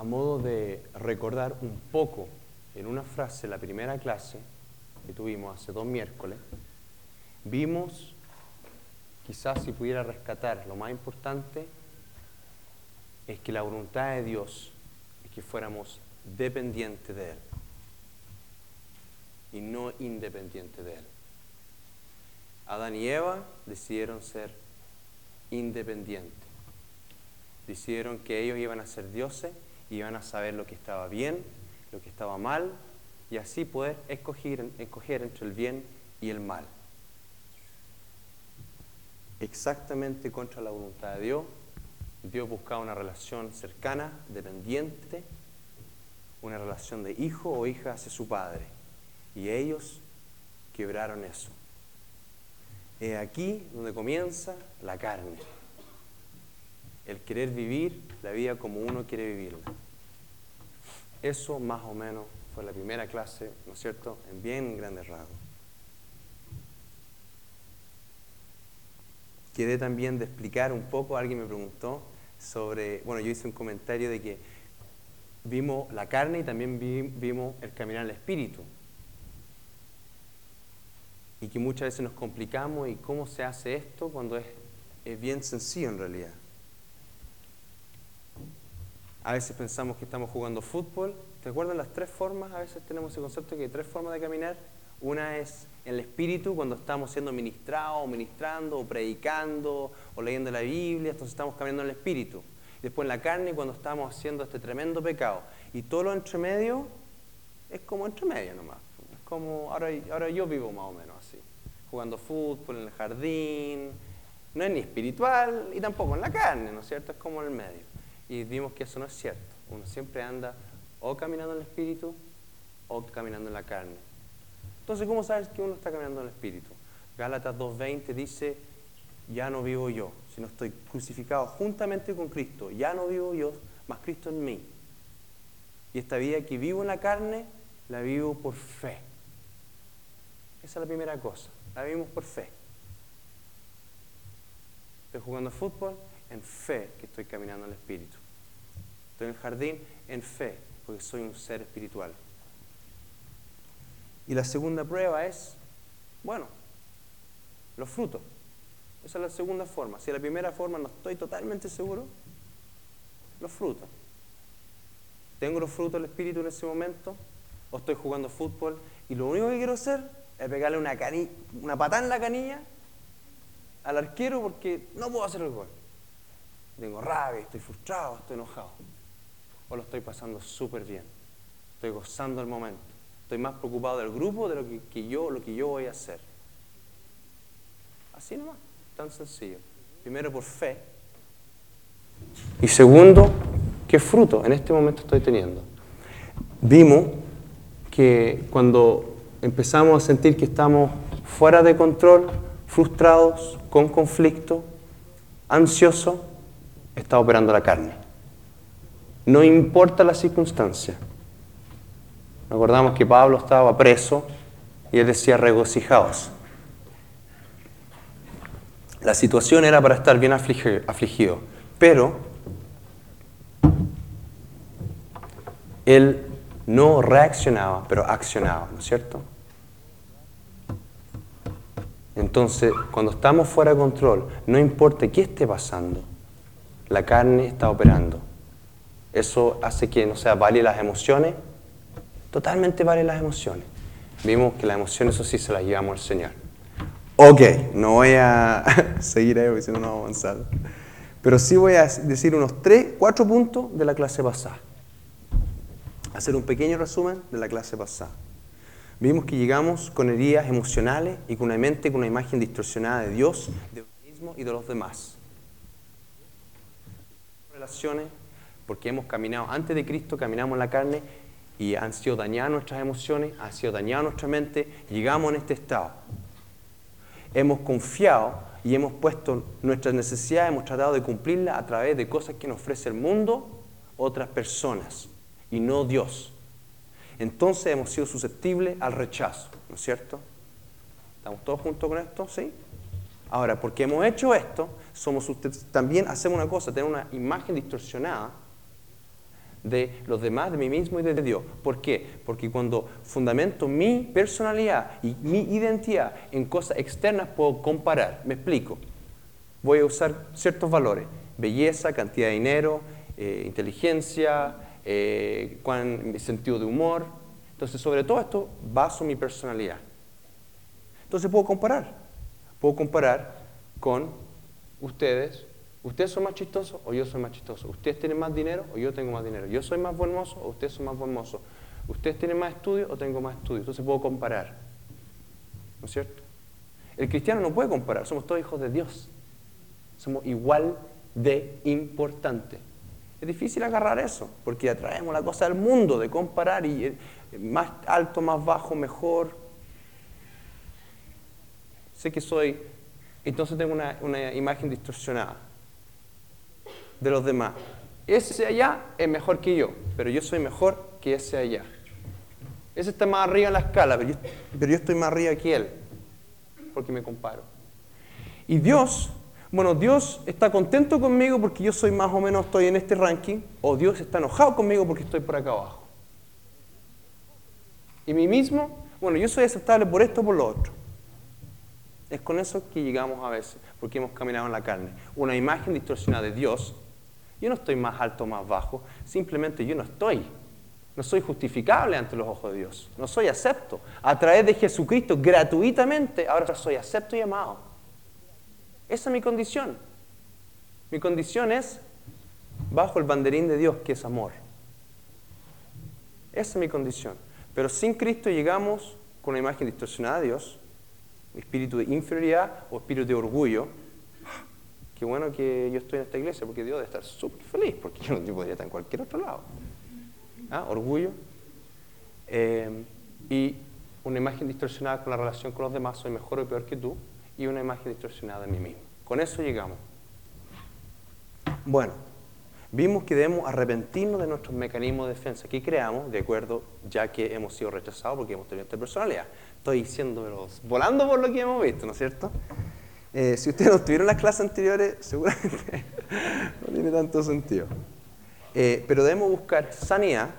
a modo de recordar un poco en una frase la primera clase que tuvimos hace dos miércoles, vimos, quizás si pudiera rescatar, lo más importante es que la voluntad de Dios es que fuéramos dependientes de Él y no independientes de Él. Adán y Eva decidieron ser independientes. Decidieron que ellos iban a ser dioses y iban a saber lo que estaba bien, lo que estaba mal, y así poder escoger, escoger entre el bien y el mal. Exactamente contra la voluntad de Dios. Dios buscaba una relación cercana, dependiente, una relación de hijo o hija hacia su padre. Y ellos quebraron eso. Es aquí donde comienza la carne. El querer vivir la vida como uno quiere vivirla. Eso más o menos fue la primera clase, ¿no es cierto?, en bien grandes rasgos. Quedé también de explicar un poco, alguien me preguntó sobre, bueno, yo hice un comentario de que vimos la carne y también vimos el caminar al espíritu. Y que muchas veces nos complicamos y cómo se hace esto cuando es, es bien sencillo en realidad. A veces pensamos que estamos jugando fútbol. ¿Te acuerdan las tres formas? A veces tenemos ese concepto que hay tres formas de caminar. Una es en el espíritu, cuando estamos siendo ministrados, o ministrando, o predicando, o leyendo la Biblia, entonces estamos caminando en el espíritu. Después en la carne, cuando estamos haciendo este tremendo pecado. Y todo lo entre medio es como entre medio nomás. Es como, ahora, ahora yo vivo más o menos así. Jugando fútbol en el jardín. No es ni espiritual y tampoco en la carne, ¿no es cierto? Es como en el medio y vimos que eso no es cierto. Uno siempre anda o caminando en el espíritu o caminando en la carne. Entonces, ¿cómo sabes que uno está caminando en el espíritu? Gálatas 2.20 dice, ya no vivo yo, sino estoy crucificado juntamente con Cristo. Ya no vivo yo, más Cristo en mí. Y esta vida que vivo en la carne, la vivo por fe. Esa es la primera cosa, la vivimos por fe. Estoy jugando fútbol, en fe que estoy caminando en el Espíritu. Estoy en el jardín en fe, porque soy un ser espiritual. Y la segunda prueba es, bueno, los frutos. Esa es la segunda forma. Si la primera forma no estoy totalmente seguro, los frutos. ¿Tengo los frutos del Espíritu en ese momento? ¿O estoy jugando fútbol y lo único que quiero hacer es pegarle una, una patada en la canilla al arquero porque no puedo hacer el gol? tengo rabia, estoy frustrado, estoy enojado. O lo estoy pasando súper bien. Estoy gozando el momento. Estoy más preocupado del grupo de lo que, yo, lo que yo voy a hacer. Así nomás, tan sencillo. Primero por fe. Y segundo, ¿qué fruto en este momento estoy teniendo? Vimos que cuando empezamos a sentir que estamos fuera de control, frustrados, con conflicto, ansiosos, está operando la carne. No importa la circunstancia. Recordamos que Pablo estaba preso y él decía regocijaos. La situación era para estar bien afligido, pero él no reaccionaba, pero accionaba, ¿no es cierto? Entonces, cuando estamos fuera de control, no importa qué esté pasando, la carne está operando. Eso hace que no sea vale las emociones, totalmente vale las emociones. Vimos que las emociones, eso sí, se las llevamos al Señor. Ok, no voy a seguir ahí porque si no, no vamos. Pero sí voy a decir unos tres, cuatro puntos de la clase pasada. Hacer un pequeño resumen de la clase pasada. Vimos que llegamos con heridas emocionales y con una mente con una imagen distorsionada de Dios, de uno mismo y de los demás relaciones, porque hemos caminado antes de Cristo, caminamos en la carne y han sido dañadas nuestras emociones, han sido dañada nuestra mente, llegamos en este estado. Hemos confiado y hemos puesto nuestras necesidades, hemos tratado de cumplirlas a través de cosas que nos ofrece el mundo, otras personas, y no Dios. Entonces hemos sido susceptibles al rechazo, ¿no es cierto? ¿Estamos todos juntos con esto? ¿Sí? Ahora, porque hemos hecho esto, somos también hacemos una cosa, tenemos una imagen distorsionada de los demás, de mí mismo y de Dios. ¿Por qué? Porque cuando fundamento mi personalidad y mi identidad en cosas externas puedo comparar. Me explico. Voy a usar ciertos valores. Belleza, cantidad de dinero, eh, inteligencia, eh, sentido de humor. Entonces, sobre todo esto, baso mi personalidad. Entonces puedo comparar. Puedo comparar con ustedes ¿Ustedes son más chistosos o yo soy más chistoso? ¿Ustedes tienen más dinero o yo tengo más dinero? ¿Yo soy más buen mozo o ustedes son más buen mozo? ¿Ustedes tienen más estudios o tengo más estudios? Entonces puedo comparar. ¿No es cierto? El cristiano no puede comparar, somos todos hijos de Dios. Somos igual de importantes. Es difícil agarrar eso, porque atraemos la cosa del mundo, de comparar y eh, más alto, más bajo, mejor. Sé que soy, entonces tengo una, una imagen distorsionada de los demás. Ese allá es mejor que yo, pero yo soy mejor que ese allá. Ese está más arriba en la escala, pero yo, estoy más arriba que él, porque me comparo. Y Dios, bueno, Dios está contento conmigo porque yo soy más o menos, estoy en este ranking, o Dios está enojado conmigo porque estoy por acá abajo. Y mí mismo, bueno, yo soy aceptable por esto o por lo otro. Es con eso que llegamos a veces, porque hemos caminado en la carne. Una imagen distorsionada de Dios yo no estoy más alto o más bajo, simplemente yo no estoy. No soy justificable ante los ojos de Dios. No soy acepto. A través de Jesucristo, gratuitamente, ahora soy acepto y amado. Esa es mi condición. Mi condición es bajo el banderín de Dios, que es amor. Esa es mi condición. Pero sin Cristo llegamos con una imagen distorsionada de Dios, espíritu de inferioridad o espíritu de orgullo, qué bueno que yo estoy en esta iglesia porque Dios debe estar súper feliz, porque yo, no podría estar en cualquier otro lado. ¿Ah? Orgullo. Eh, y una imagen distorsionada con la relación con los demás, soy mejor o peor que tú, y una imagen distorsionada de mí mismo. Con eso llegamos. Bueno, vimos que debemos arrepentirnos de nuestros mecanismos de defensa que creamos, de acuerdo, ya que hemos sido rechazados porque hemos tenido esta personalidad. Estoy diciendo, volando por lo que hemos visto, ¿no es cierto? Eh, si ustedes no estuvieron en las clases anteriores, seguramente no tiene tanto sentido. Eh, pero debemos buscar sanidad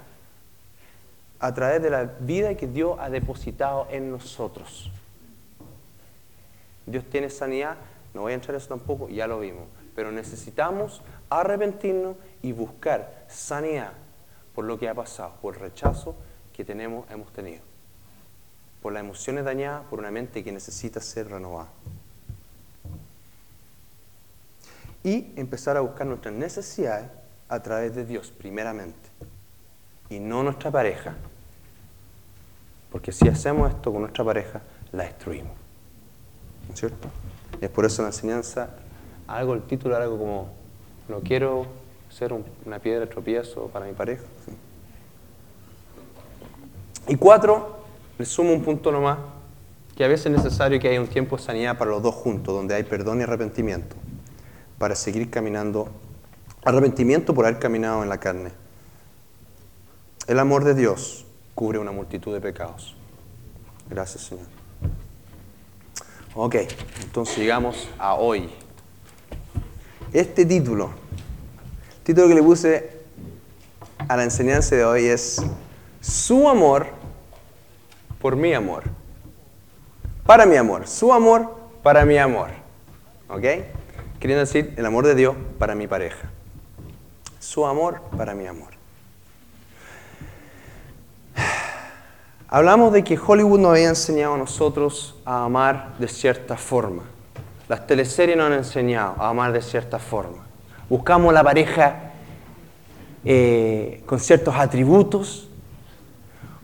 a través de la vida que Dios ha depositado en nosotros. Dios tiene sanidad, no voy a entrar en eso tampoco, ya lo vimos, pero necesitamos arrepentirnos y buscar sanidad por lo que ha pasado, por el rechazo que tenemos, hemos tenido, por las emociones dañadas, por una mente que necesita ser renovada y empezar a buscar nuestras necesidades a través de Dios, primeramente, y no nuestra pareja. Porque si hacemos esto con nuestra pareja, la destruimos. ¿No es cierto? es por eso la enseñanza, algo, el título algo como, no quiero ser una piedra tropiezo para mi pareja. Y cuatro, le sumo un punto nomás, que a veces es necesario que haya un tiempo de sanidad para los dos juntos, donde hay perdón y arrepentimiento para seguir caminando, arrepentimiento por haber caminado en la carne. El amor de Dios cubre una multitud de pecados. Gracias, Señor. Ok, entonces llegamos a hoy. Este título, el título que le puse a la enseñanza de hoy es Su amor por mi amor. Para mi amor. Su amor para mi amor. ¿Ok? Queriendo decir el amor de Dios para mi pareja. Su amor para mi amor. Hablamos de que Hollywood nos había enseñado a nosotros a amar de cierta forma. Las teleseries nos han enseñado a amar de cierta forma. Buscamos la pareja eh, con ciertos atributos,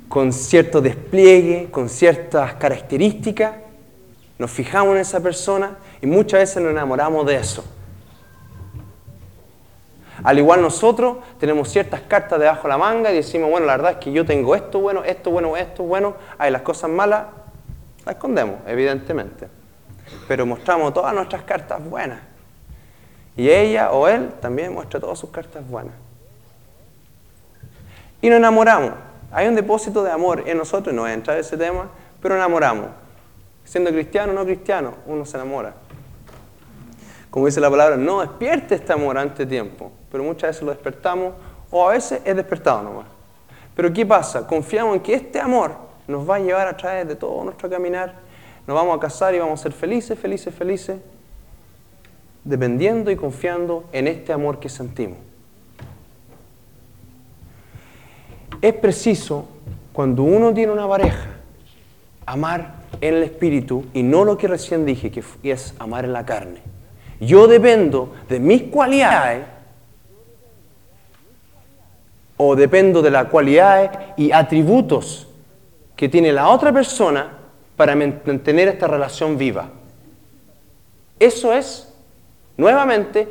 con cierto despliegue, con ciertas características. Nos fijamos en esa persona y muchas veces nos enamoramos de eso. Al igual nosotros tenemos ciertas cartas debajo de la manga y decimos, bueno, la verdad es que yo tengo esto bueno, esto bueno, esto bueno, hay las cosas malas, las escondemos, evidentemente. Pero mostramos todas nuestras cartas buenas. Y ella o él también muestra todas sus cartas buenas. Y nos enamoramos. Hay un depósito de amor en nosotros, no voy a entrar en ese tema, pero enamoramos. Siendo cristiano o no cristiano, uno se enamora como dice la palabra, no despierte este amor ante tiempo, pero muchas veces lo despertamos o a veces es despertado nomás. Pero ¿qué pasa? Confiamos en que este amor nos va a llevar a través de todo nuestro caminar, nos vamos a casar y vamos a ser felices, felices, felices, dependiendo y confiando en este amor que sentimos. Es preciso, cuando uno tiene una pareja, amar en el espíritu y no lo que recién dije, que es amar en la carne. Yo dependo de mis cualidades o dependo de las cualidades y atributos que tiene la otra persona para mantener esta relación viva. Eso es, nuevamente,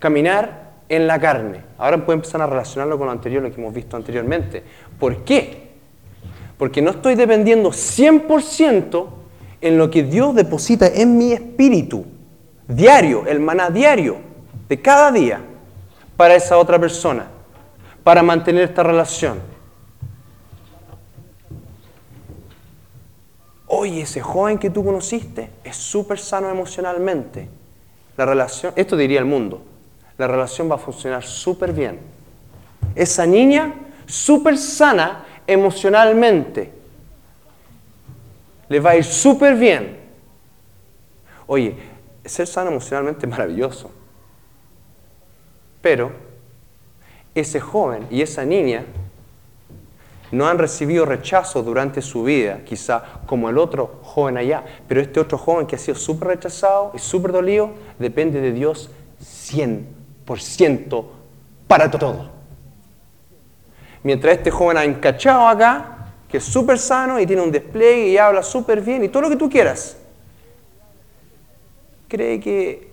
caminar en la carne. Ahora puedo empezar a relacionarlo con lo anterior, lo que hemos visto anteriormente. ¿Por qué? Porque no estoy dependiendo 100% en lo que Dios deposita en mi espíritu, diario, el maná diario, de cada día, para esa otra persona, para mantener esta relación. Oye, ese joven que tú conociste es súper sano emocionalmente. La relación, esto diría el mundo, la relación va a funcionar súper bien. Esa niña, súper sana emocionalmente, le va a ir súper bien. Oye, ser sano emocionalmente es maravilloso. Pero ese joven y esa niña no han recibido rechazo durante su vida, quizá como el otro joven allá, pero este otro joven que ha sido súper rechazado y súper dolido, depende de Dios 100% para todo. Mientras este joven ha encachado acá, que es súper sano y tiene un despliegue y habla súper bien y todo lo que tú quieras, cree que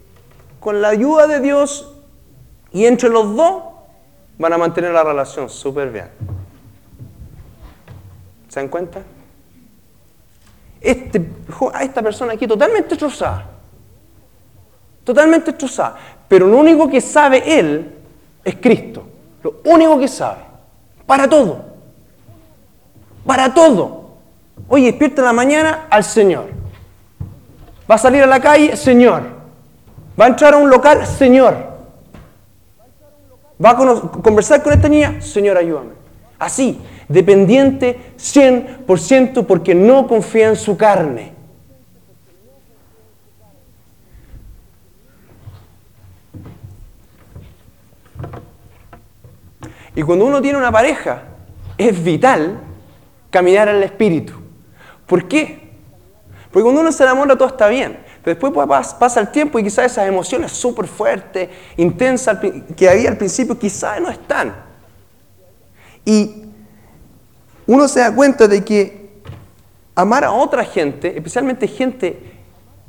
con la ayuda de Dios y entre los dos van a mantener la relación súper bien. ¿Se dan cuenta? Este, a esta persona aquí totalmente destrozada. Totalmente destrozada. Pero lo único que sabe él es Cristo. Lo único que sabe. Para todo. Para todo. Oye, despierta en la mañana al Señor. Va a salir a la calle, Señor. Va a entrar a un local, Señor. Va a conversar con esta niña, Señor, ayúdame. Así, dependiente 100% porque no confía en su carne. Y cuando uno tiene una pareja, es vital caminar en el espíritu. ¿Por qué? Porque cuando uno se enamora todo está bien. Pero después pasa el tiempo y quizás esas emociones súper fuertes, intensas que había al principio, quizás no están. Y uno se da cuenta de que amar a otra gente, especialmente gente,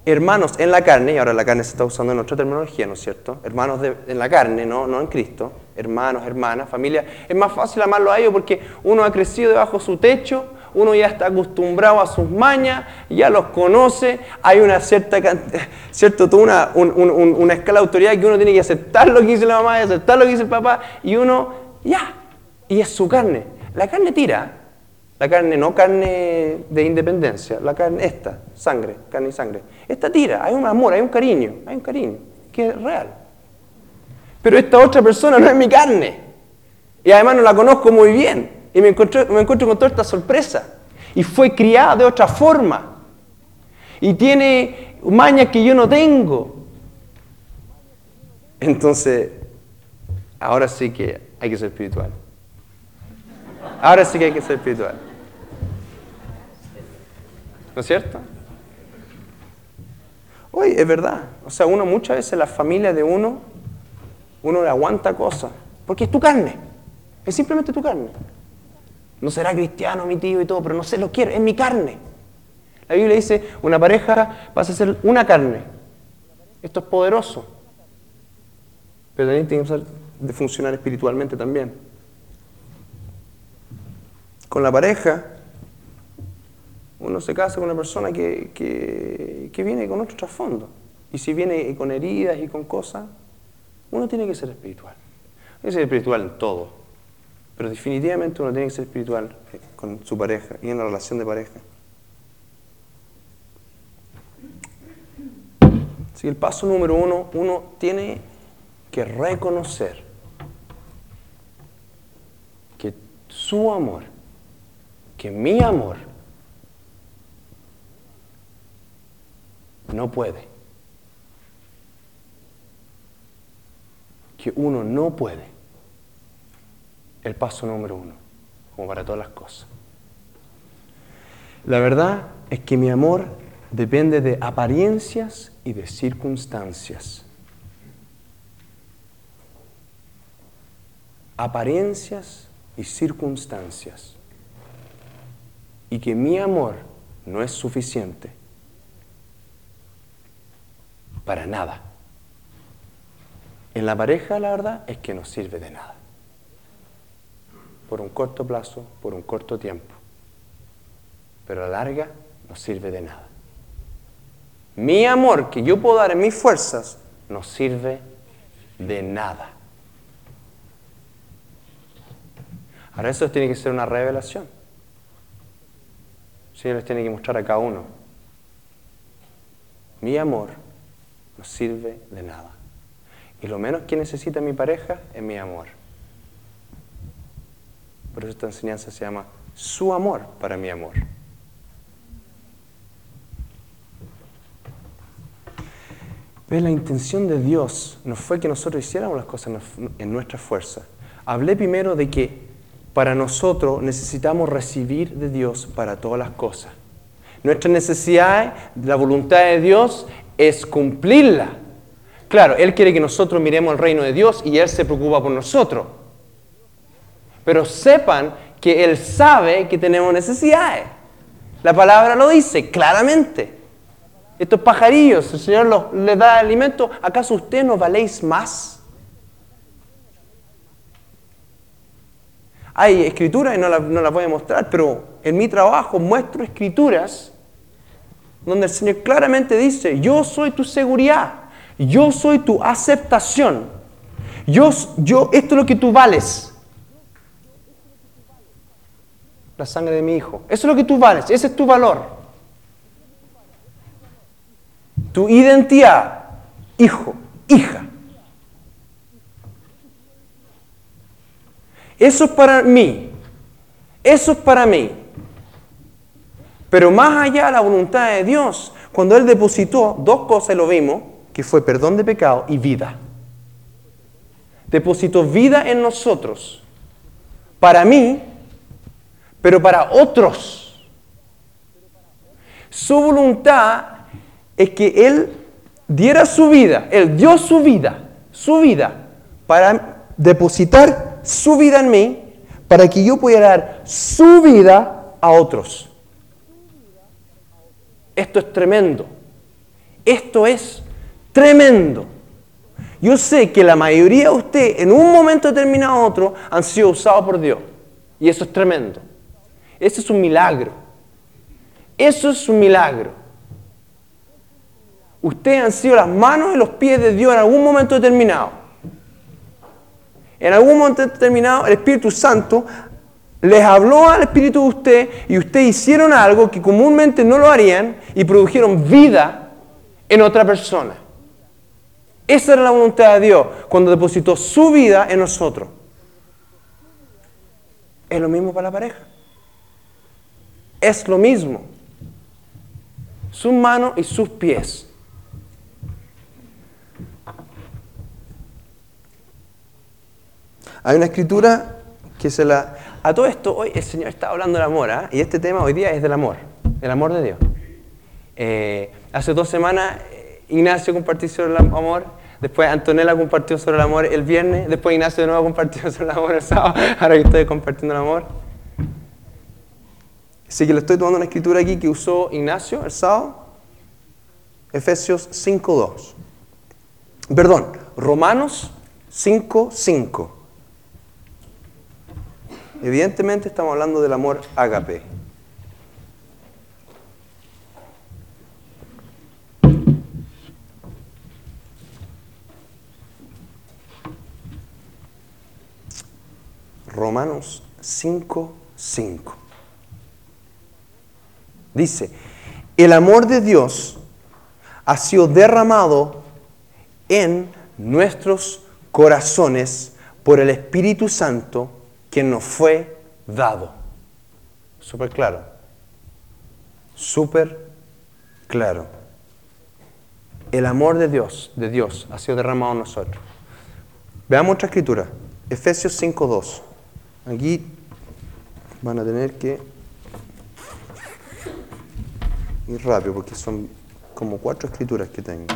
hermanos en la carne, y ahora la carne se está usando en otra terminología, ¿no es cierto? Hermanos en la carne, ¿no? no en Cristo, hermanos, hermanas, familia, es más fácil amarlo a ellos porque uno ha crecido debajo de su techo, uno ya está acostumbrado a sus mañas, ya los conoce, hay una cierta, cierto, una, una escala de autoridad que uno tiene que aceptar lo que dice la mamá y aceptar lo que dice el papá, y uno, ya, y es su carne. La carne tira, la carne, no carne de independencia, la carne esta, sangre, carne y sangre. Esta tira, hay un amor, hay un cariño, hay un cariño, que es real. Pero esta otra persona no es mi carne. Y además no la conozco muy bien. Y me encuentro, me encuentro con toda esta sorpresa. Y fue criada de otra forma. Y tiene mañas que yo no tengo. Entonces, ahora sí que hay que ser espiritual. Ahora sí que hay que ser espiritual. ¿No es cierto? Oye, es verdad. O sea, uno muchas veces la familia de uno, uno le aguanta cosas. Porque es tu carne. Es simplemente tu carne. No será cristiano mi tío y todo, pero no sé, lo quiero. Es mi carne. La Biblia dice, una pareja pasa a ser una carne. Esto es poderoso. Pero también tiene que funcionar espiritualmente también. Con la pareja uno se casa con una persona que, que, viene con otro trasfondo. Y si viene con heridas y con cosas, uno tiene que ser espiritual. Tiene que ser espiritual en todo. Pero definitivamente uno tiene que ser espiritual eh, con su pareja y en la relación de pareja. Así el paso número uno, uno tiene que reconocer que su amor, que mi amor, no puede. Que uno no puede. El paso número uno, como para todas las cosas. La verdad es que mi amor depende de apariencias y de circunstancias. Apariencias y circunstancias. Y que mi amor no es suficiente para nada. En la pareja la verdad es que no sirve de nada. Por un corto plazo, por un corto tiempo. Pero a la larga no sirve de nada. Mi amor que yo puedo dar en mis fuerzas no sirve de nada. Ahora eso tiene que ser una revelación. Sí, les tiene que mostrar a cada uno. Mi amor no sirve de nada. Y lo menos que necesita mi pareja es mi amor. Por eso esta enseñanza se llama su amor para mi amor. ¿Ves? La intención de Dios no fue que nosotros hiciéramos las cosas en nuestra fuerza. Hablé primero de que para nosotros necesitamos recibir de Dios para todas las cosas. Nuestra necesidad, la voluntad de Dios es cumplirla. Claro, Él quiere que nosotros miremos el reino de Dios y Él se preocupa por nosotros. Pero sepan que Él sabe que tenemos necesidades. La palabra lo dice claramente. Estos pajarillos, el Señor les da alimento. ¿Acaso ustedes no valéis más? Hay escrituras y no las no voy a mostrar, pero en mi trabajo muestro escrituras donde el Señor claramente dice, yo soy tu seguridad, yo soy tu aceptación, yo, yo, esto es lo que tú vales. La sangre de mi hijo, eso es lo que tú vales, ese es tu valor tu identidad, hijo, hija. Eso es para mí. Eso es para mí. Pero más allá de la voluntad de Dios, cuando Él depositó dos cosas, lo vimos, que fue perdón de pecado y vida. Depositó vida en nosotros. Para mí, pero para otros. Su voluntad es que Él diera su vida, Él dio su vida, su vida, para depositar su vida en mí, para que yo pudiera dar su vida a otros. Esto es tremendo. Esto es tremendo. Yo sé que la mayoría de ustedes en un momento determinado u otro han sido usados por Dios. Y eso es tremendo. Eso es un milagro. Eso es un milagro. Ustedes han sido las manos y los pies de Dios en algún momento determinado. En algún momento determinado el Espíritu Santo les habló al Espíritu de usted y ustedes hicieron algo que comúnmente no lo harían y produjeron vida en otra persona. Esa era la voluntad de Dios cuando depositó su vida en nosotros. Es lo mismo para la pareja. Es lo mismo. Sus manos y sus pies. Hay una escritura que se la... A todo esto, hoy el Señor está hablando del amor, ¿ah? y este tema hoy día es del amor, el amor de Dios. Eh, hace dos semanas eh, Ignacio compartió sobre el amor, después Antonella compartió sobre el amor el viernes, después Ignacio de nuevo compartió sobre el amor el sábado, ahora que estoy compartiendo el amor. Así que le estoy tomando una escritura aquí que usó Ignacio el sábado, Efesios 5.2. Perdón, Romanos 5.5. Evidentemente estamos hablando del amor ágape. Romanos 5, 5. Dice, el amor de Dios ha sido derramado en nuestros corazones por el Espíritu Santo quien nos fue dado. Súper claro. Súper claro. El amor de Dios, de Dios, ha sido derramado en nosotros. Veamos otra escritura. Efesios 5.2. Aquí van a tener que ir rápido porque son como cuatro escrituras que tengo.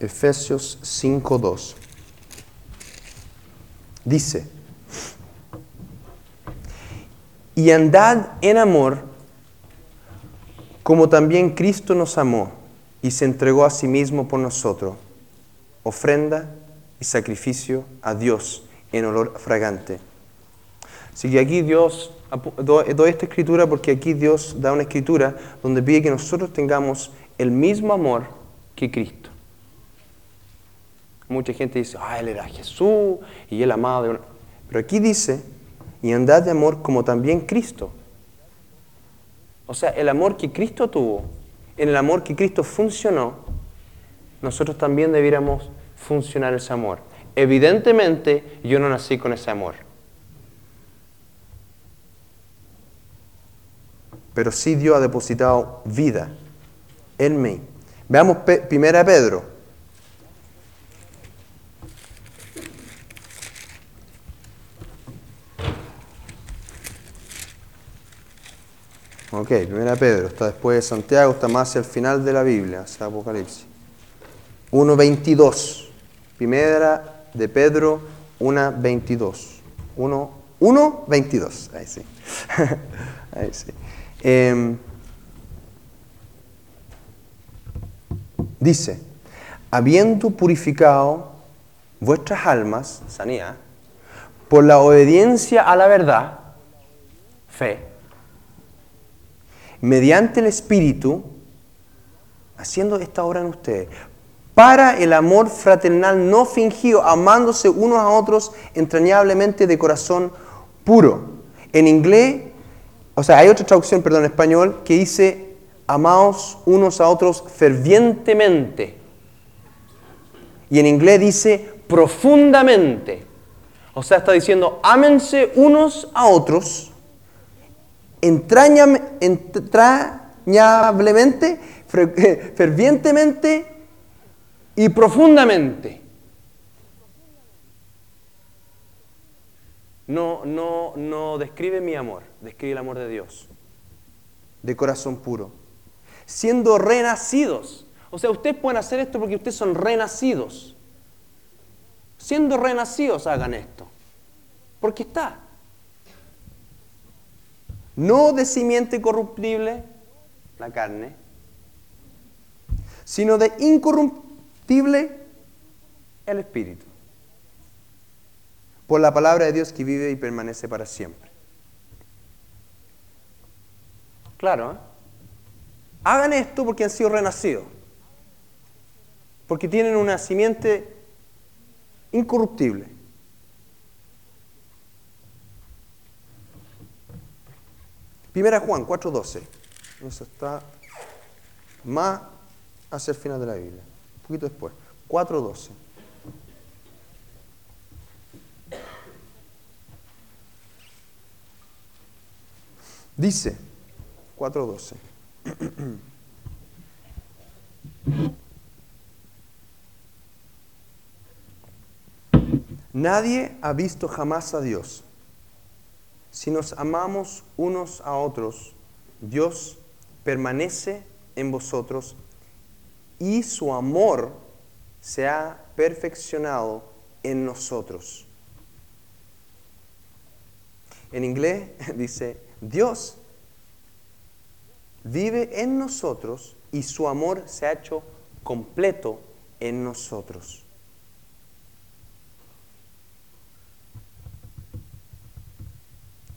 Efesios 5.2. Dice, y andad en amor como también Cristo nos amó y se entregó a sí mismo por nosotros, ofrenda y sacrificio a Dios en olor fragante. Así que aquí Dios, doy esta escritura porque aquí Dios da una escritura donde pide que nosotros tengamos el mismo amor que Cristo. Mucha gente dice, ah, Él era Jesús y Él amaba. Pero aquí dice, y andad de amor como también Cristo. O sea, el amor que Cristo tuvo, en el amor que Cristo funcionó, nosotros también debiéramos funcionar ese amor. Evidentemente, yo no nací con ese amor. Pero sí Dios ha depositado vida en mí. Veamos primera Pedro Ok, primera Pedro, está después de Santiago, está más hacia el final de la Biblia, hacia Apocalipsis. 1.22. Primera de Pedro 1.22. 1.22. Ahí sí. Ahí sí. Em, dice, habiendo purificado vuestras almas, sanidad, por la obediencia a la verdad, fe, mediante el Espíritu, haciendo esta obra en ustedes, para el amor fraternal no fingido, amándose unos a otros entrañablemente de corazón puro. En inglés, o sea, hay otra traducción, perdón, en español, que dice, amaos unos a otros fervientemente. Y en inglés dice, profundamente. O sea, está diciendo, ámense unos a otros entrañablemente, fervientemente y profundamente. No, no, no describe mi amor, describe el amor de Dios, de corazón puro. Siendo renacidos. O sea, ustedes pueden hacer esto porque ustedes son renacidos. Siendo renacidos hagan esto. Porque está no de simiente corruptible, la carne, sino de el Espíritu. Por la palabra de Dios que vive y permanece para siempre. Claro, ¿eh? Hagan esto porque han sido renacidos. Porque tienen una simiente incorruptible. Primera Juan 4.12. Eso está más hacia el final de la Biblia. Poquito después. 4.12. Dice 4.12. Nadie ha visto jamás a Dios. Si nos amamos unos a otros, Dios permanece en vosotros y su amor se ha perfeccionado en nosotros. En inglés dice, Dios vive en nosotros y su amor se ha hecho completo en nosotros.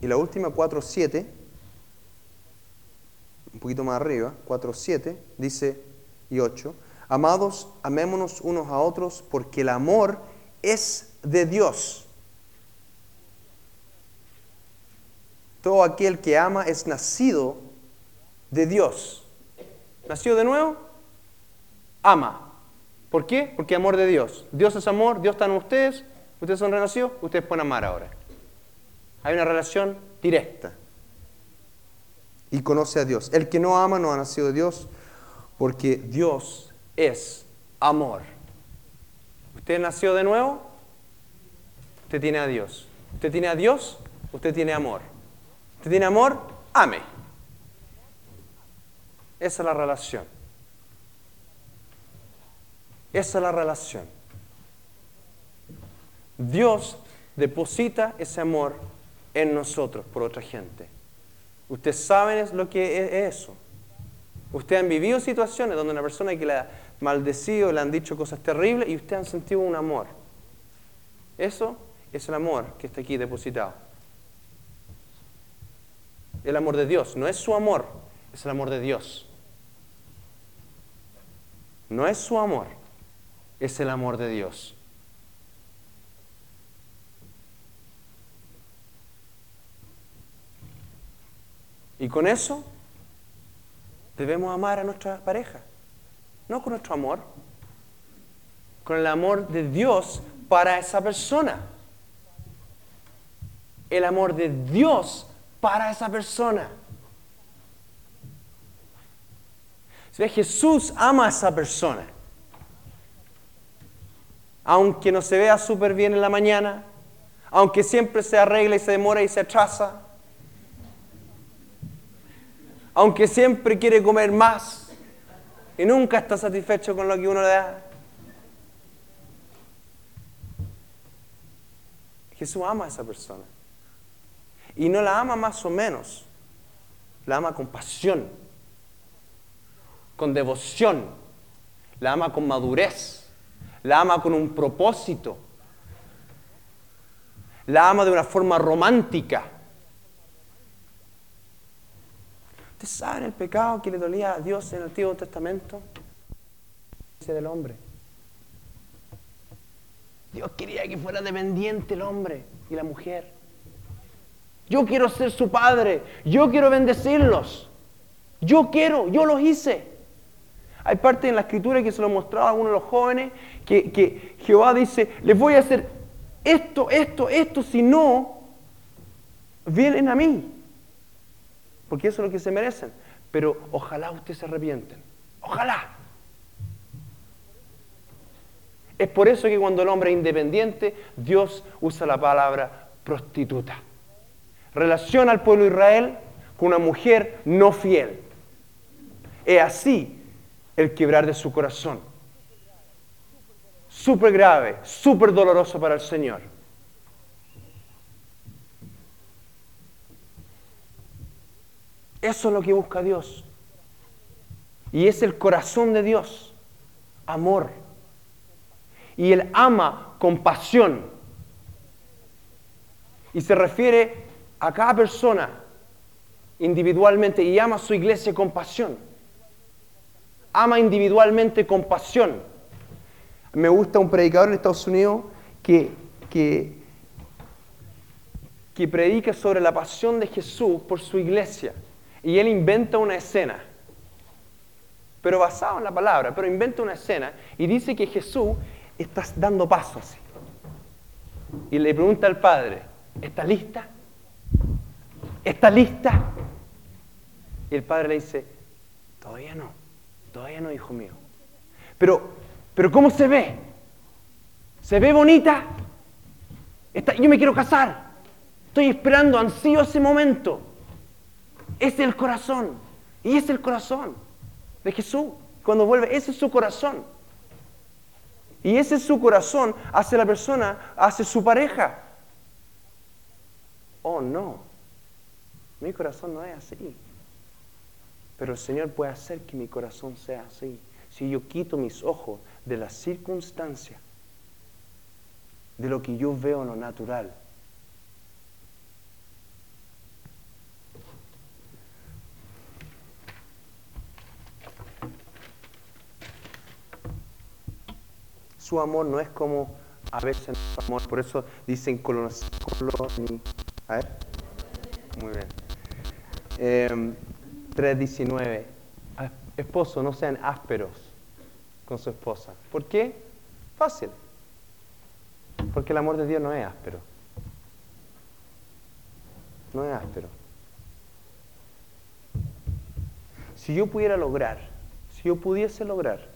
Y la última 4.7, un poquito más arriba, 4.7, dice, y 8, amados, amémonos unos a otros porque el amor es de Dios. Todo aquel que ama es nacido de Dios, nacido de nuevo, ama. ¿Por qué? Porque amor de Dios. Dios es amor, Dios está en ustedes, ustedes son renacidos, ustedes pueden amar ahora. Hay una relación directa. Y conoce a Dios. El que no ama no ha nacido de Dios, porque Dios es amor. ¿Usted nació de nuevo? Usted tiene a Dios. Usted tiene a Dios, usted tiene amor. Usted tiene amor, ame. Esa es la relación. Esa es la relación. Dios deposita ese amor en nosotros por otra gente. Ustedes saben lo que es eso. Ustedes han vivido situaciones donde una persona que le ha maldecido, le han dicho cosas terribles y ustedes han sentido un amor. Eso es el amor que está aquí depositado. El amor de Dios. No es su amor, es el amor de Dios. No es su amor, es el amor de Dios. Y con eso debemos amar a nuestra pareja. No con nuestro amor, con el amor de Dios para esa persona. El amor de Dios para esa persona. Si Jesús ama a esa persona. Aunque no se vea súper bien en la mañana, aunque siempre se arregla y se demora y se atrasa, aunque siempre quiere comer más y nunca está satisfecho con lo que uno le da. Jesús ama a esa persona. Y no la ama más o menos, la ama con pasión, con devoción, la ama con madurez, la ama con un propósito, la ama de una forma romántica. ¿Usted el pecado que le dolía a Dios en el Antiguo Testamento? del hombre. Dios quería que fuera dependiente el hombre y la mujer. Yo quiero ser su padre. Yo quiero bendecirlos. Yo quiero, yo los hice. Hay parte en la escritura que se lo mostraba a uno de los jóvenes que, que Jehová dice, les voy a hacer esto, esto, esto, si no, vienen a mí porque eso es lo que se merecen. Pero ojalá ustedes se arrepienten. Ojalá. Es por eso que cuando el hombre es independiente, Dios usa la palabra prostituta. Relaciona al pueblo de Israel con una mujer no fiel. Es así el quebrar de su corazón. Súper grave, súper doloroso para el Señor. Eso es lo que busca Dios. Y es el corazón de Dios. Amor. Y Él ama con pasión. Y se refiere a cada persona individualmente y ama a su iglesia con pasión. Ama individualmente con pasión. Me gusta un predicador en Estados Unidos que, que, que predica sobre la pasión de Jesús por su iglesia. Y él inventa una escena, pero basado en la palabra, pero inventa una escena y dice que Jesús está dando pasos así. Y le pregunta al Padre, ¿está lista? ¿Está lista? Y el Padre le dice, todavía no, todavía no, hijo mío. Pero, pero ¿cómo se ve? ¿Se ve bonita? Está, yo me quiero casar. Estoy esperando, ansío ese momento. Es el corazón. Y es el corazón de Jesús. Cuando vuelve, ese es su corazón. Y ese es su corazón hacia la persona, hacia su pareja. Oh, no. Mi corazón no es así. Pero el Señor puede hacer que mi corazón sea así. Si yo quito mis ojos de la circunstancia, de lo que yo veo en lo natural, su amor no es como a veces amor. Por eso dicen coloni... A ver. Muy bien. Em, 3.19. Esposo, no sean ásperos con su esposa. ¿Por qué? Fácil. Porque el amor de Dios no es áspero. No es áspero. Si yo pudiera lograr, si yo pudiese lograr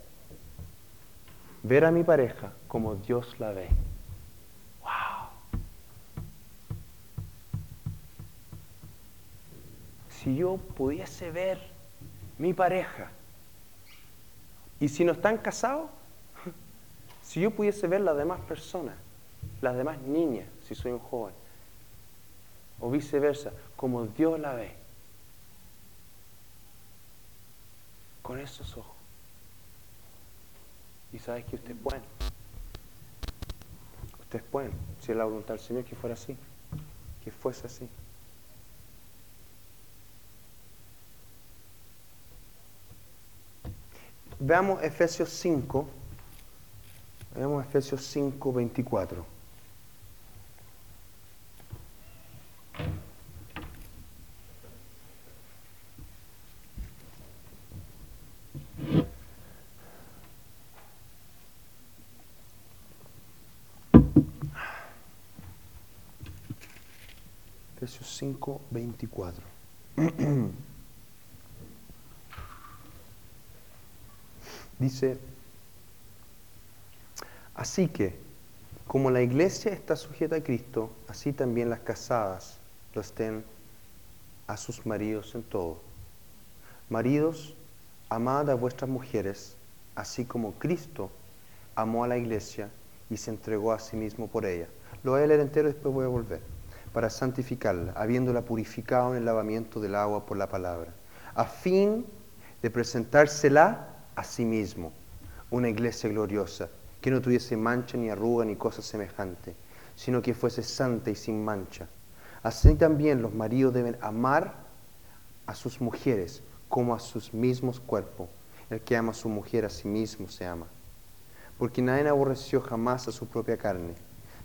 ver a mi pareja como Dios la ve, wow. Si yo pudiese ver mi pareja, y si no están casados, si yo pudiese ver las demás personas, las demás niñas, si soy un joven, o viceversa, como Dios la ve, con esos ojos. Y sabes que usted es bueno. Usted es bueno. Si es la voluntad del Señor que fuera así, que fuese así. Veamos Efesios 5. Veamos Efesios 5, 24. Efesios 5, 24. Dice, así que, como la iglesia está sujeta a Cristo, así también las casadas lo estén a sus maridos en todo. Maridos, amad a vuestras mujeres, así como Cristo amó a la iglesia y se entregó a sí mismo por ella. Lo voy a leer entero y después voy a volver para santificarla, habiéndola purificado en el lavamiento del agua por la palabra, a fin de presentársela a sí mismo, una iglesia gloriosa, que no tuviese mancha ni arruga ni cosa semejante, sino que fuese santa y sin mancha. Así también los maridos deben amar a sus mujeres como a sus mismos cuerpos. El que ama a su mujer a sí mismo se ama. Porque nadie aborreció jamás a su propia carne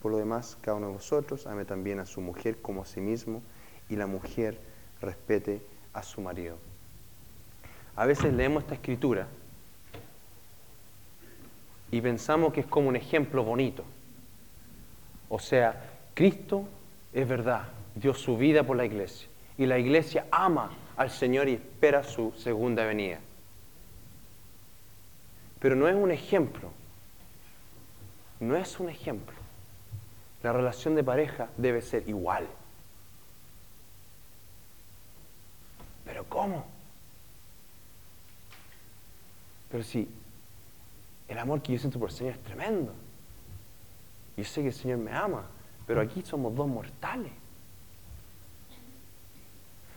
Por lo demás, cada uno de vosotros ame también a su mujer como a sí mismo y la mujer respete a su marido. A veces leemos esta escritura y pensamos que es como un ejemplo bonito. O sea, Cristo es verdad, dio su vida por la iglesia y la iglesia ama al Señor y espera su segunda venida. Pero no es un ejemplo, no es un ejemplo. La relación de pareja debe ser igual. Pero ¿cómo? Pero si el amor que yo siento por el Señor es tremendo. Yo sé que el Señor me ama, pero aquí somos dos mortales.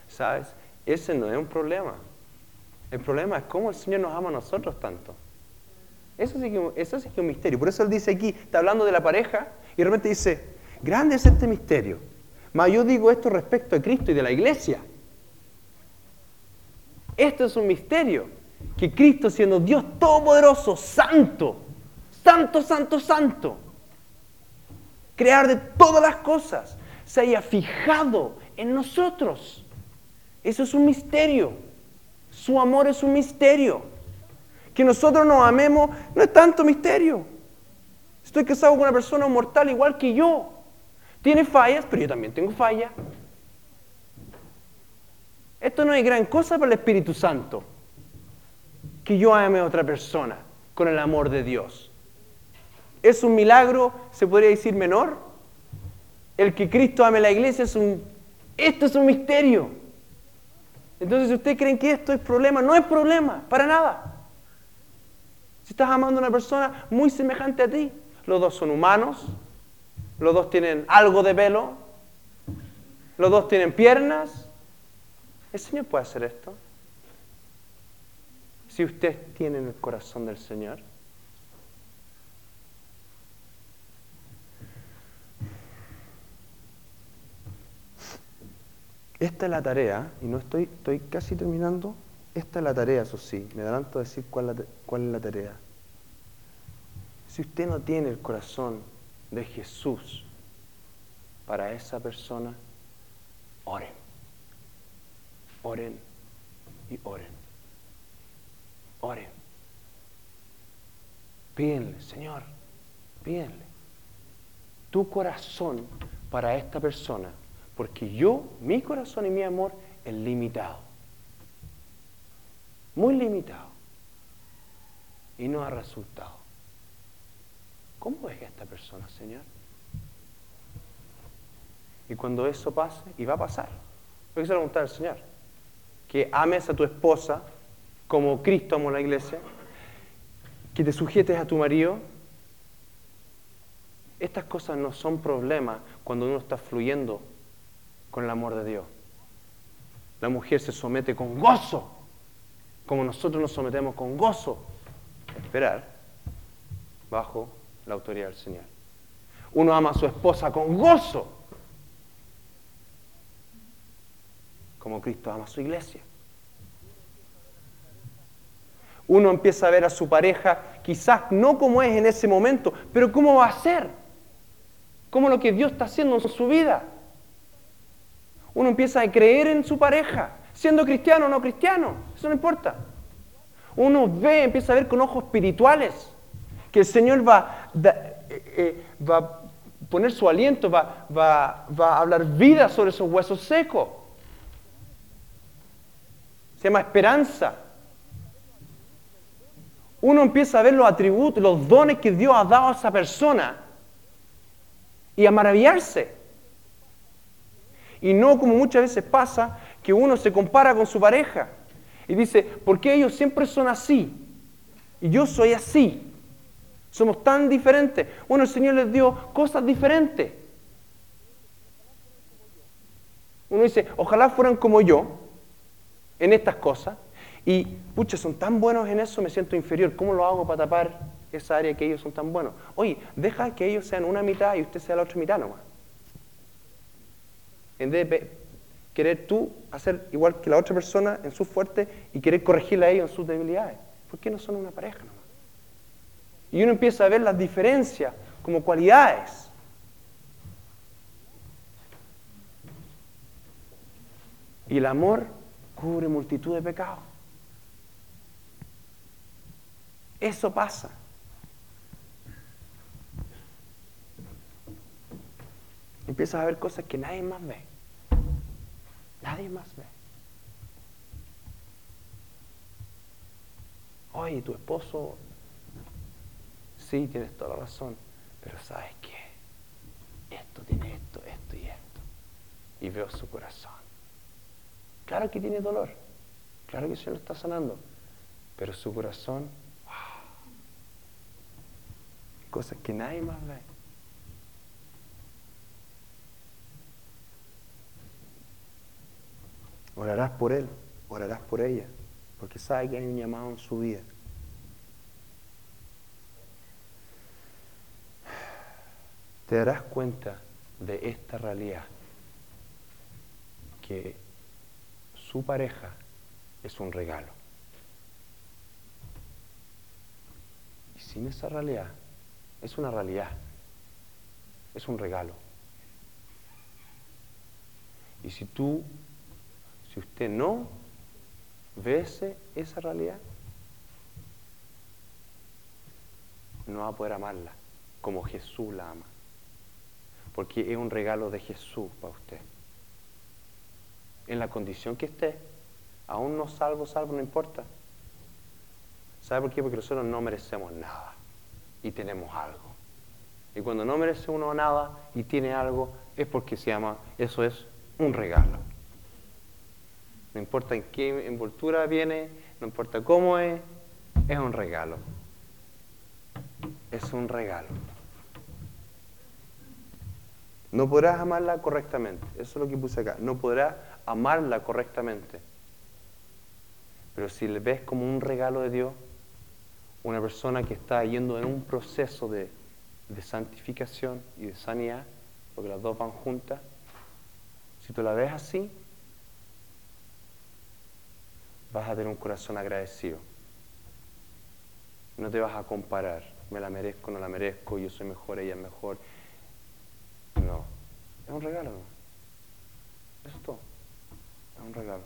¿Sabes? Ese no es un problema. El problema es cómo el Señor nos ama a nosotros tanto. Eso sí que, eso que es un misterio. Por eso Él dice aquí, está hablando de la pareja, y de repente dice, grande es este misterio. Mas yo digo esto respecto a Cristo y de la iglesia. Esto es un misterio. Que Cristo siendo Dios todopoderoso, santo, santo, santo, santo, crear de todas las cosas, se haya fijado en nosotros. Eso es un misterio. Su amor es un misterio. Que nosotros nos amemos no es tanto misterio. Estoy casado con una persona mortal igual que yo. Tiene fallas, pero yo también tengo fallas. Esto no es gran cosa para el Espíritu Santo. Que yo ame a otra persona con el amor de Dios. ¿Es un milagro, se podría decir, menor? El que Cristo ame a la iglesia es un... Esto es un misterio. Entonces, si ustedes creen que esto es problema, no es problema, para nada. Si estás amando a una persona muy semejante a ti, los dos son humanos, los dos tienen algo de pelo, los dos tienen piernas. El Señor puede hacer esto. Si ustedes tienen el corazón del Señor? Esta es la tarea, y no estoy, estoy casi terminando. Esta es la tarea, eso sí. Me adelanto a decir cuál, cuál es la tarea. Si usted no tiene el corazón de Jesús para esa persona, oren. Oren y oren. Oren. Pídenle, Señor, pídenle. Tu corazón para esta persona porque yo, mi corazón y mi amor es limitado. Muy limitado. Y no ha resultado. ¿Cómo ves a esta persona, Señor? Y cuando eso pase, y va a pasar, voy a preguntar al Señor, que ames a tu esposa como Cristo amó a la iglesia, que te sujetes a tu marido. Estas cosas no son problemas cuando uno está fluyendo con el amor de Dios. La mujer se somete con gozo, como nosotros nos sometemos con gozo. Esperar bajo la autoridad del Señor. Uno ama a su esposa con gozo, como Cristo ama a su iglesia. Uno empieza a ver a su pareja quizás no como es en ese momento, pero cómo va a ser, como lo que Dios está haciendo en su vida. Uno empieza a creer en su pareja, siendo cristiano o no cristiano, eso no importa. Uno ve, empieza a ver con ojos espirituales que el Señor va, eh, eh, va a poner su aliento, va, va, va a hablar vida sobre esos huesos secos. Se llama esperanza. Uno empieza a ver los atributos, los dones que Dios ha dado a esa persona y a maravillarse. Y no como muchas veces pasa, que uno se compara con su pareja y dice, ¿por qué ellos siempre son así? Y yo soy así. Somos tan diferentes. Bueno, el Señor les dio cosas diferentes. Uno dice, ojalá fueran como yo en estas cosas. Y, pucha, son tan buenos en eso, me siento inferior. ¿Cómo lo hago para tapar esa área que ellos son tan buenos? Oye, deja que ellos sean una mitad y usted sea la otra mitad nomás en vez de querer tú hacer igual que la otra persona en sus fuertes y querer corregirla a ellos en sus debilidades. ¿Por qué no son una pareja? Y uno empieza a ver las diferencias como cualidades. Y el amor cubre multitud de pecados. Eso pasa. Empiezas a ver cosas que nadie más ve. Nadie más ve. Oye, tu esposo, sí, tienes toda la razón, pero ¿sabes qué? Esto tiene esto, esto y esto. Y veo su corazón. Claro que tiene dolor, claro que se lo está sanando, pero su corazón, wow, cosas que nadie más ve. Orarás por él, orarás por ella, porque sabe que hay un llamado en su vida. Te darás cuenta de esta realidad, que su pareja es un regalo. Y sin esa realidad, es una realidad, es un regalo. Y si tú si usted no ve esa realidad, no va a poder amarla como Jesús la ama. Porque es un regalo de Jesús para usted. En la condición que esté, aún no salvo, salvo, no importa. ¿Sabe por qué? Porque nosotros no merecemos nada y tenemos algo. Y cuando no merece uno nada y tiene algo, es porque se llama, eso es un regalo. No importa en qué envoltura viene, no importa cómo es, es un regalo. Es un regalo. No podrás amarla correctamente. Eso es lo que puse acá. No podrás amarla correctamente. Pero si le ves como un regalo de Dios, una persona que está yendo en un proceso de, de santificación y de sanidad, porque las dos van juntas, si tú la ves así, vas a tener un corazón agradecido. No te vas a comparar, me la merezco, no la merezco, yo soy mejor, ella es mejor. No, es un regalo. Eso es todo. Es un regalo.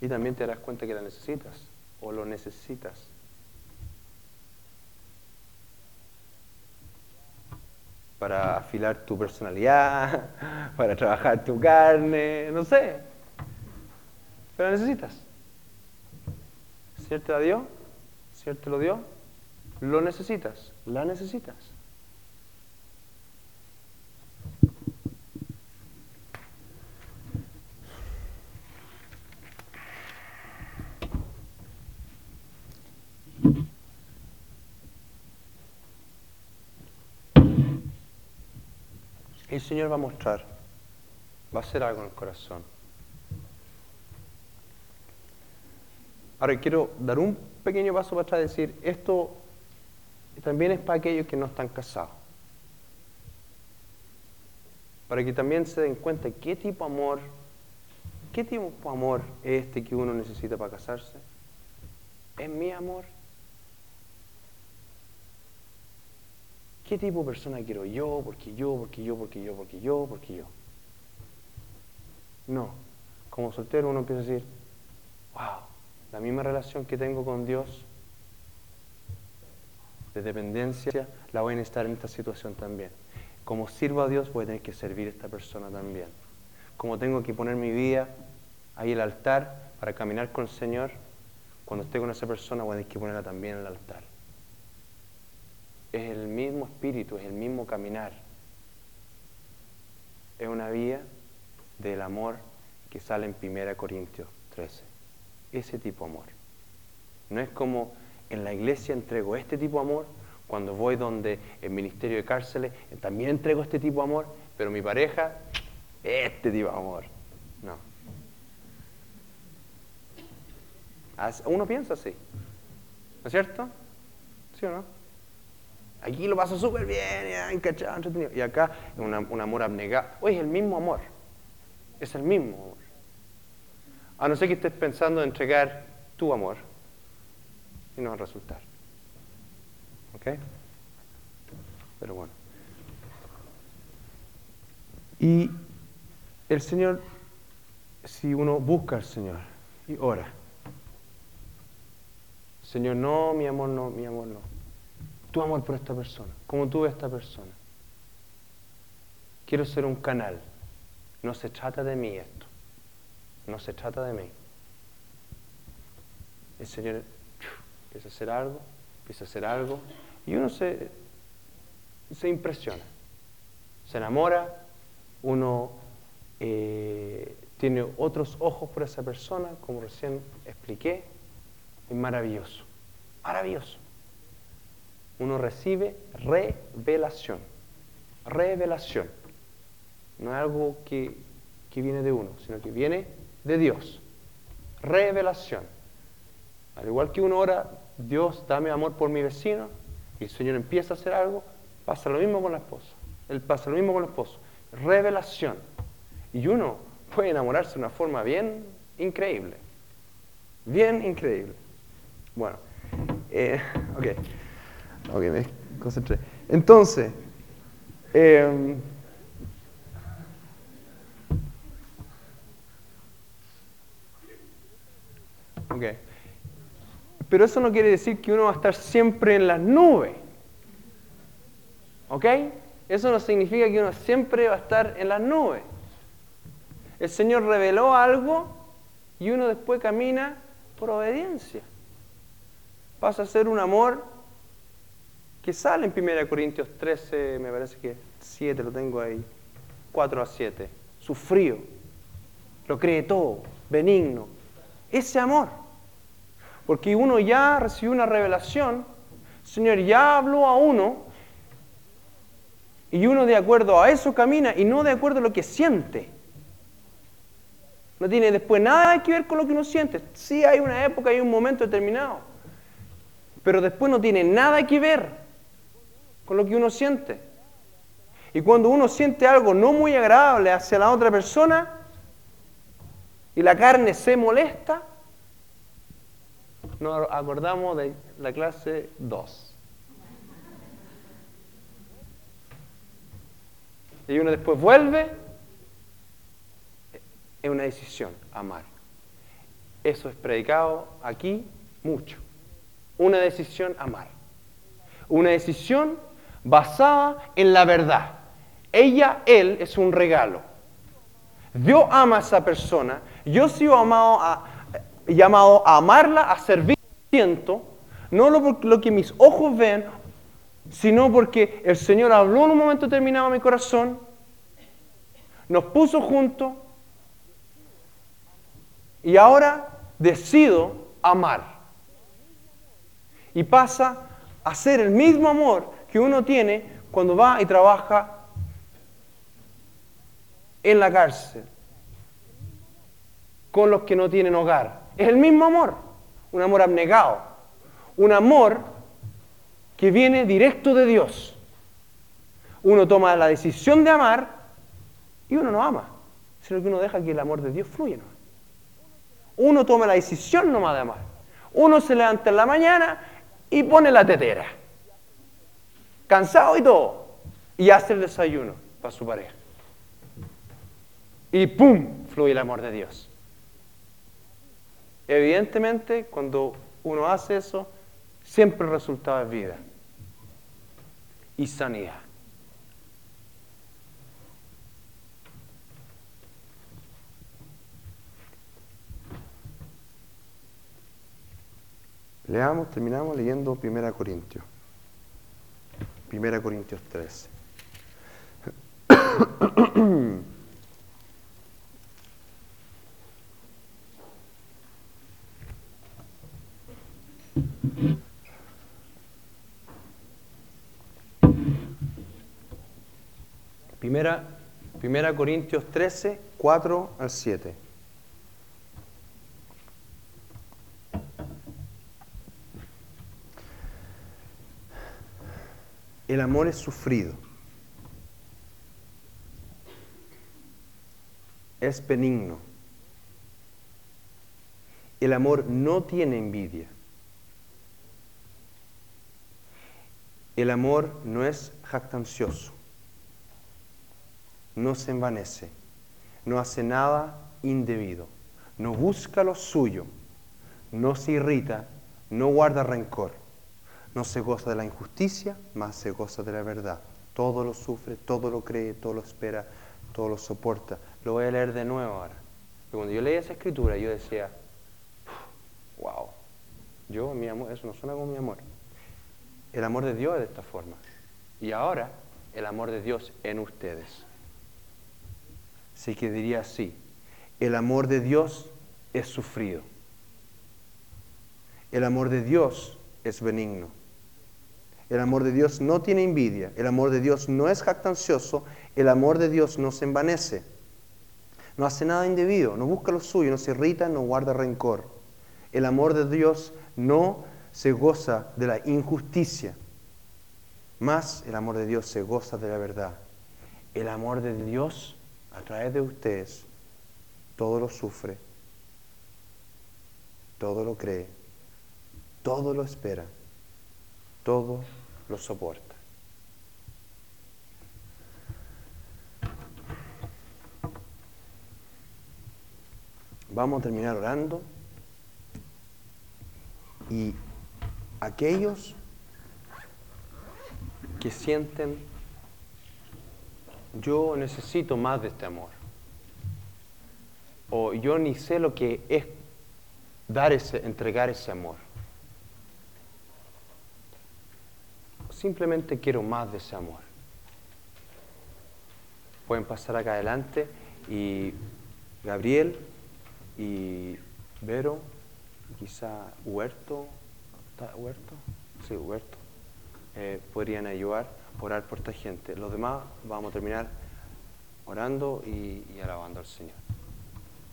Y también te darás cuenta que la necesitas o lo necesitas. Para afilar tu personalidad, para trabajar tu carne, no sé. Pero necesitas. ¿Cierto la dio? ¿Cierto lo dio? Lo necesitas, la necesitas. El Señor va a mostrar, va a hacer algo en el corazón. Ahora quiero dar un pequeño paso para atrás y decir, esto también es para aquellos que no están casados. Para que también se den cuenta qué tipo de amor, qué tipo de amor es este que uno necesita para casarse. ¿Es mi amor? ¿Qué tipo de persona quiero yo? Porque yo, porque yo, porque yo, porque yo, porque yo. No. Como soltero uno empieza a decir, wow, la misma relación que tengo con Dios de dependencia, la voy a necesitar en esta situación también. Como sirvo a Dios, voy a tener que servir a esta persona también. Como tengo que poner mi vida ahí el altar para caminar con el Señor, cuando esté con esa persona, voy a tener que ponerla también en el altar es el mismo espíritu, es el mismo caminar. Es una vía del amor que sale en 1 Corintios 13. Ese tipo de amor. No es como en la iglesia entrego este tipo de amor, cuando voy donde el ministerio de cárceles también entrego este tipo de amor, pero mi pareja, este tipo de amor. No. Uno piensa así. ¿No es cierto? ¿Sí o no? Aquí lo paso súper bien, encachado, entretenido. Y acá, un amor abnegado. Oye, es el mismo amor. Es el mismo amor. A no ser que estés pensando en entregar tu amor. Y no va a resultar. ¿Ok? Pero bueno. Y el Señor, si uno busca al Señor y ora. Señor, no, mi amor, no, mi amor, no tu amor por esta persona, como tú ves esta persona. Quiero ser un canal. No se trata de mí esto. No se trata de mí. El Señor empieza a hacer algo, empieza a hacer algo, y uno se, se impresiona. Se enamora, uno eh, tiene otros ojos por esa persona, como recién expliqué. Es maravilloso. Maravilloso uno recibe revelación. Revelación. No es algo que, que viene de uno, sino que viene de Dios. Revelación. Al igual que uno ora, Dios, dame amor por mi vecino, y el Señor empieza a hacer algo, pasa lo mismo con la esposa. Él pasa lo mismo con el esposo. Revelación. Y uno puede enamorarse de una forma bien increíble. Bien increíble. Bueno, eh, ok. Ok, me concentré. Entonces, eh, ok. Pero eso no quiere decir que uno va a estar siempre en las nubes. ¿Ok? Eso no significa que uno siempre va a estar en las nubes. El Señor reveló algo y uno después camina por obediencia. Pasa a ser un amor que sale en 1 Corintios 13, me parece que 7, lo tengo ahí, 4 a 7. Sufrió, lo cree todo, benigno. Ese amor. Porque uno ya recibió una revelación, el Señor ya habló a uno, y uno de acuerdo a eso camina y no de acuerdo a lo que siente. No tiene después nada que ver con lo que uno siente. Sí hay una época, hay un momento determinado. Pero después no tiene nada que ver con lo que uno siente. Y cuando uno siente algo no muy agradable hacia la otra persona y la carne se molesta, nos acordamos de la clase 2. Y uno después vuelve, es una decisión, amar. Eso es predicado aquí mucho. Una decisión, amar. Una decisión basada en la verdad. Ella, él es un regalo. Dios ama a esa persona. Yo sigo amado a, llamado a amarla, a servir. Siento, no lo, lo que mis ojos ven sino porque el Señor habló en un momento determinado a mi corazón, nos puso juntos y ahora decido amar. Y pasa a ser el mismo amor que uno tiene cuando va y trabaja en la cárcel con los que no tienen hogar. Es el mismo amor, un amor abnegado, un amor que viene directo de Dios. Uno toma la decisión de amar y uno no ama, sino que uno deja que el amor de Dios fluya. Uno toma la decisión nomás de amar. Uno se levanta en la mañana y pone la tetera. Cansado y todo. Y hace el desayuno para su pareja. Y ¡pum! fluye el amor de Dios. Evidentemente, cuando uno hace eso, siempre el resultado es vida y sanidad. Leamos, terminamos leyendo 1 Corintios. 1 Corintios 13. Primera, primera Corintios 13, 4 al 7. El amor es sufrido. Es benigno. El amor no tiene envidia. El amor no es jactancioso no se envanece, no hace nada indebido, no busca lo suyo, no se irrita, no guarda rencor, no se goza de la injusticia, más se goza de la verdad. Todo lo sufre, todo lo cree, todo lo espera, todo lo soporta. Lo voy a leer de nuevo ahora. cuando yo leía esa escritura, yo decía, wow, yo, mi amor, eso no suena como mi amor. El amor de Dios es de esta forma. Y ahora, el amor de Dios en ustedes. Así que diría así, el amor de Dios es sufrido. El amor de Dios es benigno. El amor de Dios no tiene envidia. El amor de Dios no es jactancioso. El amor de Dios no se envanece. No hace nada indebido. No busca lo suyo. No se irrita. No guarda rencor. El amor de Dios no se goza de la injusticia. Más el amor de Dios se goza de la verdad. El amor de Dios a través de ustedes, todo lo sufre, todo lo cree, todo lo espera, todo lo soporta. Vamos a terminar orando y aquellos que sienten yo necesito más de este amor. O yo ni sé lo que es dar ese, entregar ese amor. Simplemente quiero más de ese amor. Pueden pasar acá adelante y Gabriel y Vero, quizá Huerto, ¿está Huerto? Sí, Huerto, eh, podrían ayudar orar por esta gente. Los demás vamos a terminar orando y, alabando al Señor.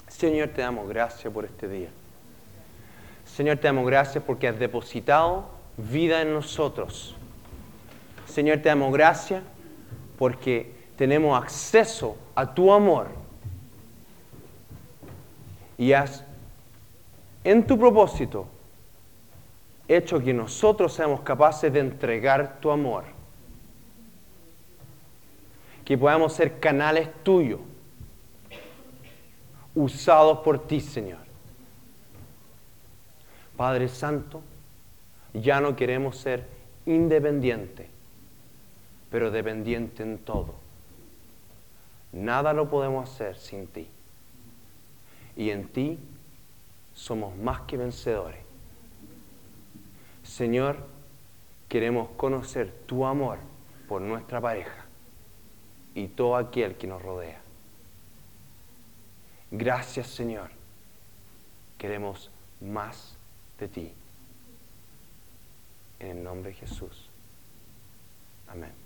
Señor, te damos gracias por este día. Señor, te damos gracias porque has depositado vida en nosotros. Señor, te damos gracias porque tenemos acceso a tu amor. Y has, en tu propósito, hecho que nosotros seamos capaces de entregar tu amor. Que podamos ser canales tuyos, usados por ti, Señor. Padre Santo, ya no queremos ser independientes, pero dependientes en todo. Nada lo podemos hacer sin ti. Y en ti somos más que vencedores. Señor, queremos conocer tu amor por nuestra pareja y todo aquel que nos rodea. Gracias, Señor. Queremos más de ti. En el nombre de Jesús. Amén.